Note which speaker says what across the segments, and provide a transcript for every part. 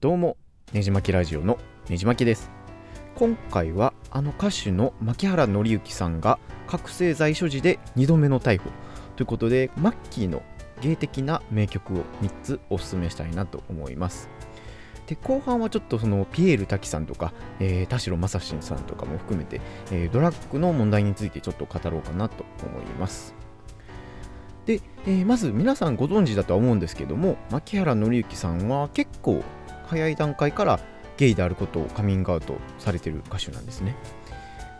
Speaker 1: どうもねじまきラジオのねじまきです。今回はあの歌手の牧原紀之さんが覚醒剤所持で2度目の逮捕ということでマッキーの芸的な名曲を3つおすすめしたいなと思います。で後半はちょっとそのピエール滝さんとか、えー、田代正慎さんとかも含めて、えー、ドラッグの問題についてちょっと語ろうかなと思います。で、えー、まず皆さんご存知だとは思うんですけども牧原紀之さんは結構早い段階からゲイであることをカミングアウトされてる歌手なんですね。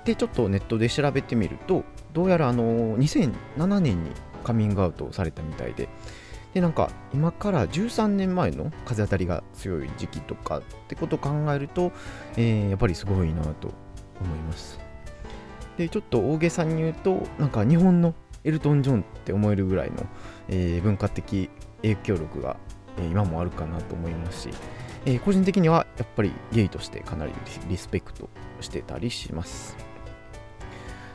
Speaker 1: でちょっとネットで調べてみるとどうやらあの2007年にカミングアウトされたみたいで。でなんか今から13年前の風当たりが強い時期とかってことを考えると、えー、やっぱりすごいなと思います。でちょっと大げさに言うとなんか日本のエルトン・ジョンって思えるぐらいの、えー、文化的影響力が、え、今もあるかなと思いますし、えー、個人的にはやっぱりゲイとしてかなりリスペクトしてたりします。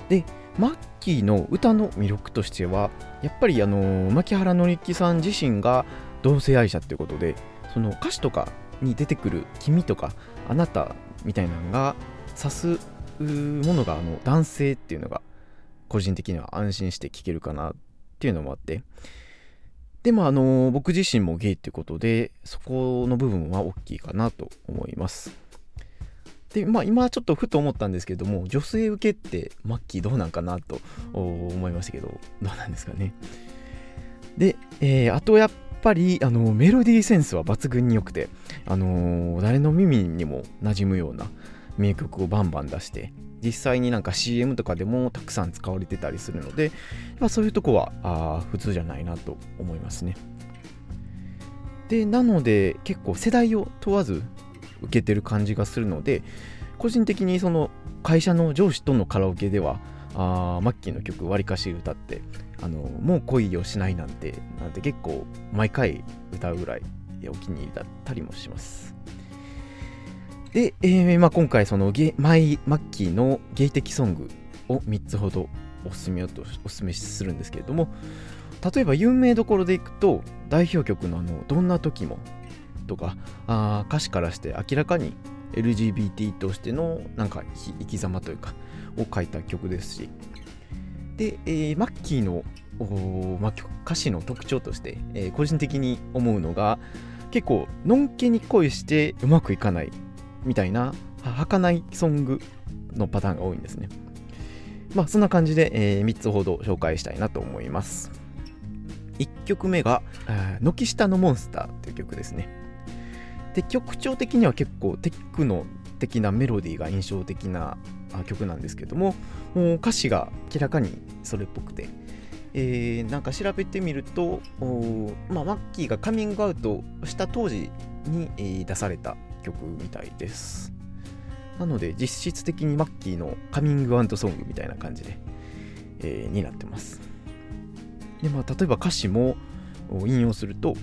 Speaker 1: でマッキーの歌の魅力としてはやっぱりあの牧原紀之さん自身が同性愛者っていうことでその歌詞とかに出てくる「君」とか「あなた」みたいなのが指すものがあの男性っていうのが個人的には安心して聴けるかなっていうのもあってでもあの僕自身もゲイってことでそこの部分は大きいかなと思います。でまあ今ちょっとふと思ったんですけども女性受けってマッキーどうなんかなと思いましたけどどうなんですかね。で、えー、あとやっぱりあのメロディーセンスは抜群に良くてあのー、誰の耳にも馴染むような名曲をバンバン出して実際になんか CM とかでもたくさん使われてたりするので、まあ、そういうとこはあ普通じゃないなと思いますね。でなので結構世代を問わず受けてる感じがするので個人的にその会社の上司とのカラオケではあマッキーの曲わりかし歌ってあのもう恋をしないなんてなんて結構毎回歌うぐらいお気に入りだったりもします。で、えーまあ、今回そのゲマイ・マッキーのゲイ的ソングを3つほどおすすめとおすすめするんですけれども例えば有名どころでいくと代表曲のあの「どんな時も」とかあ歌詞からして明らかに LGBT としてのなんか生き様というかを書いた曲ですしで、えー、マッキーのおまあ、歌詞の特徴として、えー、個人的に思うのが結構のんけに恋してうまくいかないみたいな儚いソングのパターンが多いんですね。まあそんな感じで、えー、3つほど紹介したいなと思います。1曲目が「軒下のモンスター」という曲ですね。で曲調的には結構テックノ的なメロディーが印象的な曲なんですけどももう歌詞が明らかにそれっぽくて、えー、なんか調べてみると、まあ、マッキーがカミングアウトした当時に、えー、出された曲みたいです。なので実質的にマッキーのカミングアウトソングみたいな感じで、えー、になってます。でまあ、例えば歌詞も引用すると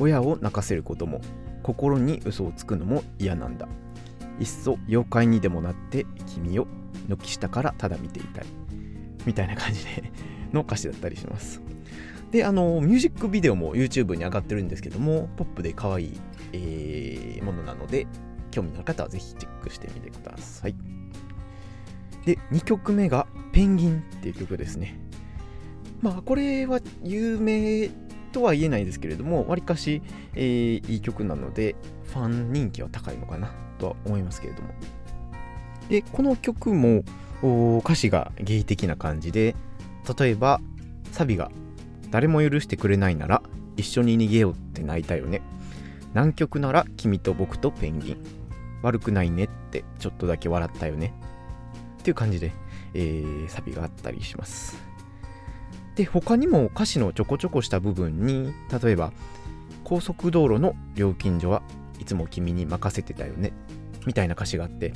Speaker 1: 親を泣かせることも心に嘘をつくのも嫌なんだいっそ妖怪にでもなって君を軒下からただ見ていたいみたいな感じでの歌詞だったりしますであのミュージックビデオも YouTube に上がってるんですけどもポップで可愛いえー、ものなので、興味のある方はぜひチェックしてみてください。で、2曲目がペンギンっていう曲ですね。まあ、これは有名とは言えないですけれども、わりかし、えー、いい曲なので、ファン人気は高いのかなとは思いますけれども。で、この曲も歌詞がゲイ的な感じで、例えば、サビが、誰も許してくれないなら、一緒に逃げようって泣いたよね。南極なら君と僕とペンギン。悪くないねってちょっとだけ笑ったよね。っていう感じで、えー、サビがあったりします。で他にも歌詞のちょこちょこした部分に例えば高速道路の料金所はいつも君に任せてたよね。みたいな歌詞があって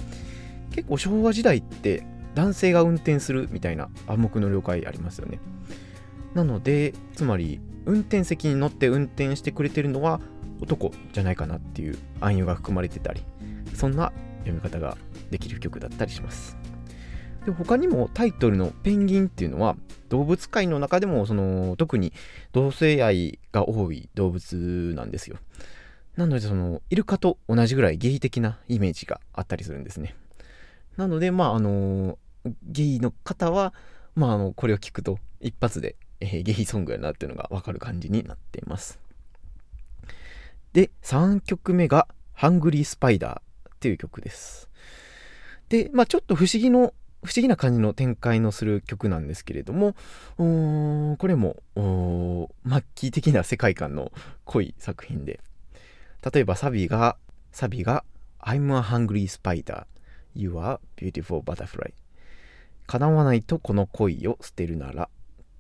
Speaker 1: 結構昭和時代って男性が運転するみたいな暗黙の了解ありますよね。なのでつまり運転席に乗って運転してくれてるのは男じゃないかなっていう暗喩が含まれてたりそんな読み方ができる曲だったりします。で他にもタイトルのペンギンっていうのは動物界の中でもその特に同性愛が多い動物なんですよ。なのでそのイルカと同じぐらいゲイ的なイメージがあったりするんですね。なのでまああのゲイの方はまああのこれを聞くと一発で、えー、ゲイソングやなっていうのがわかる感じになっています。で3曲目が「ハングリースパイダー」っていう曲ですでまあちょっと不思議の不思議な感じの展開のする曲なんですけれども、これも、末期的な世界観の濃い作品で、例えばサビが、サビが、I'm a hungry spider, you are beautiful butterfly. 叶わないとこの恋を捨てるなら、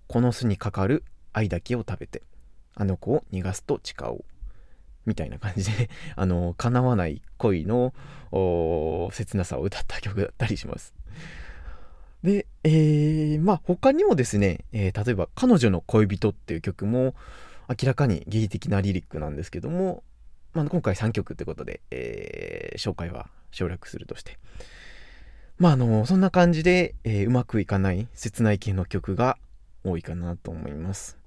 Speaker 1: この巣にかかる愛だけを食べて、あの子を逃がすと誓おう。みたいな感じで、あの、叶わない恋の切なさを歌った曲だったりします。で、えー、まあ他にもですね、えー、例えば「彼女の恋人」っていう曲も明らかに芸的なリリックなんですけども、まあ、今回3曲ってことで、えー、紹介は省略するとしてまああのそんな感じで、えー、うまくいかない切ない系の曲が多いかなと思います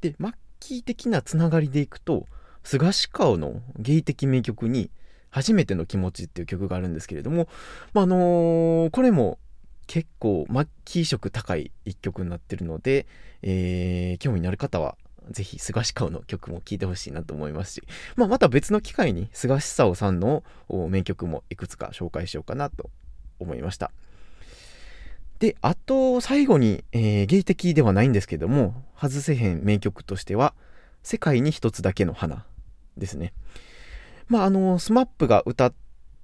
Speaker 1: で末期的なつながりでいくと菅氏顔の芸的名曲に初めての気持ちっていう曲があるんですけれども、まあ、のー、これも結構末期色高い一曲になってるので、えー、興味のある方はぜひ菅氏顔の曲も聴いてほしいなと思いますし、まあ、また別の機会に菅氏竿さんの名曲もいくつか紹介しようかなと思いました。で、あと最後に、えー、芸的ではないんですけども、外せへん名曲としては、世界に一つだけの花ですね。まあ、あの、スマップが歌っ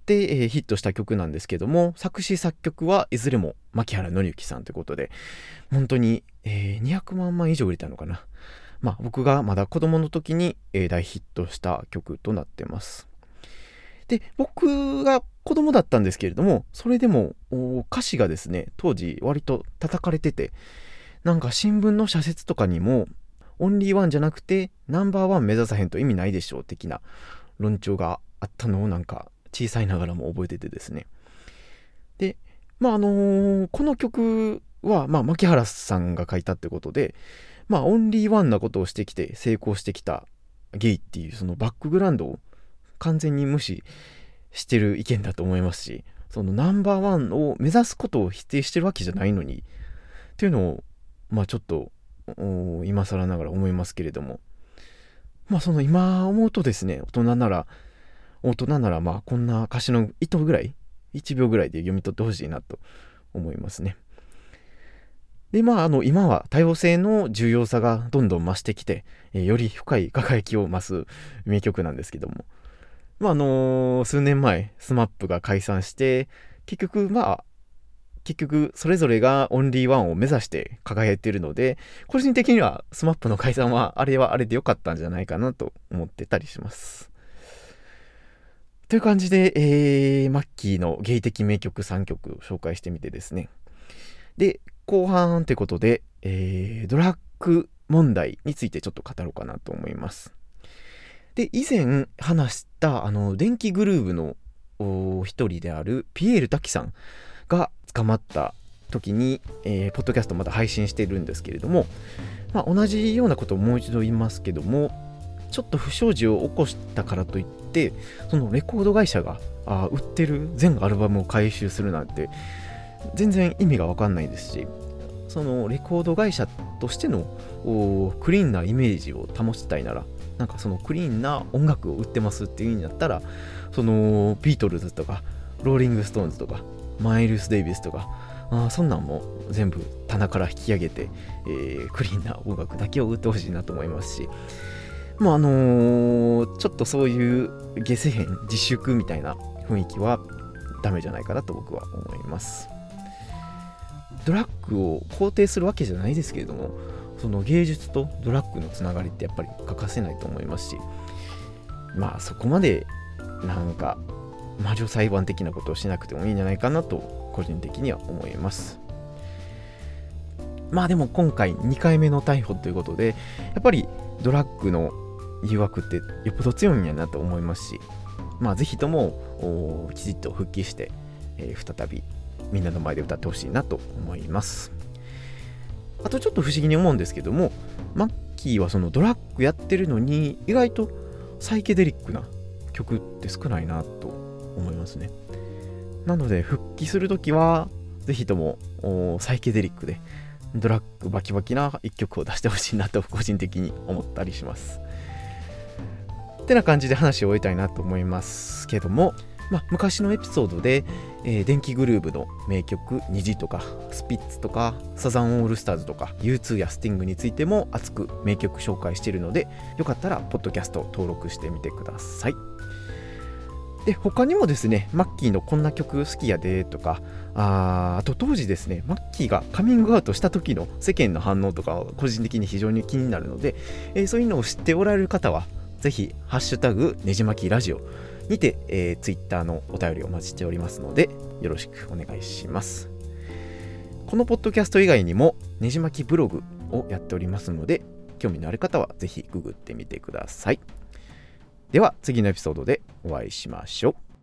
Speaker 1: て、えー、ヒットした曲なんですけども、作詞作曲はいずれも牧原紀之さんということで、本当に、えー、200万枚以上売れたのかな。まあ、僕がまだ子供の時に、えー、大ヒットした曲となってます。で、僕が子供だったんですけれども、それでも歌詞がですね、当時割と叩かれてて、なんか新聞の社説とかにも、オンリーワンじゃなくてナンバーワン目指さへんと意味ないでしょう的な論調があったのをなんか小さいながらも覚えててですね。で、まああのー、この曲は、まあ、牧原さんが書いたってことで、まあ、オンリーワンなことをしてきて成功してきたゲイっていうそのバックグラウンドを完全に無視してる意見だと思いますし、そのナンバーワンを目指すことを否定してるわけじゃないのに、っていうのを、まあちょっと、今更ながら思いますけれども、まあその今思うとですね、大人なら、大人ならまあこんな歌詞の糸ぐらい、1秒ぐらいで読み取ってほしいなと思いますね。で、まああの今は多様性の重要さがどんどん増してきて、え、より深い輝きを増す名曲なんですけども、まああのー、数年前、SMAP が解散して、結局まあ結局それぞれがオンリーワンを目指して輝いているので個人的には SMAP の解散はあれはあれで良かったんじゃないかなと思ってたりします。という感じで、えー、マッキーの芸的名曲3曲紹介してみてですね。で、後半ってことで、えー、ドラッグ問題についてちょっと語ろうかなと思います。で、以前話したあの電気グルーヴの一人であるピエール滝さんが捕まった時に、えー、ポッドキャストまた配信してるんですけれども、まあ、同じようなことをもう一度言いますけどもちょっと不祥事を起こしたからといってそのレコード会社があ売ってる全アルバムを回収するなんて全然意味が分かんないですしそのレコード会社としてのクリーンなイメージを保ちたいならなんかそのクリーンな音楽を売ってますっていうんだったらそのビートルズとかローリング・ストーンズとかマイルス・デイビスとかあそんなんも全部棚から引き上げて、えー、クリーンな音楽だけを売ってほしいなと思いますしまああのー、ちょっとそういう下世編自粛みたいな雰囲気はダメじゃないかなと僕は思います。ドラッグを肯定するわけじゃないですけれどもその芸術とドラッグのつながりってやっぱり欠かせないと思いますしまあそこまでなんか魔女裁判的なことをしなくてもいいんじゃないかなと個人的には思います。まあでも今回2回目の逮捕ということでやっぱりドラッグの誘惑ってよっぽど強いんやなと思いますしまあぜひともきちっと復帰して、えー、再びみんなの前で歌ってほしいなと思います。あとちょっと不思議に思うんですけどもマッキーはそのドラッグやってるのに意外とサイケデリックな曲って少ないなと思いますね。なので復帰するときはぜひともサイケデリックでドラッグバキバキな一曲を出してほしいなと個人的に思ったりします。ってな感じで話を終えたいなと思いますけどもまあ、昔のエピソードで、えー、電気グルーヴの名曲「虹」とかスピッツとかサザンオールスターズとか U2 やスティングについても熱く名曲紹介しているのでよかったらポッドキャスト登録してみてください。で他にもですねマッキーのこんな曲好きやでとかああと当時ですねマッキーがカミングアウトした時の世間の反応とか個人的に非常に気になるので、えー、そういうのを知っておられる方はぜひハッシュタグねじまきラジオにて、えー、Twitter のお便りをお待ちしておりますので、よろしくお願いします。このポッドキャスト以外にも、ねじ巻きブログをやっておりますので、興味のある方はぜひググってみてください。では、次のエピソードでお会いしましょう。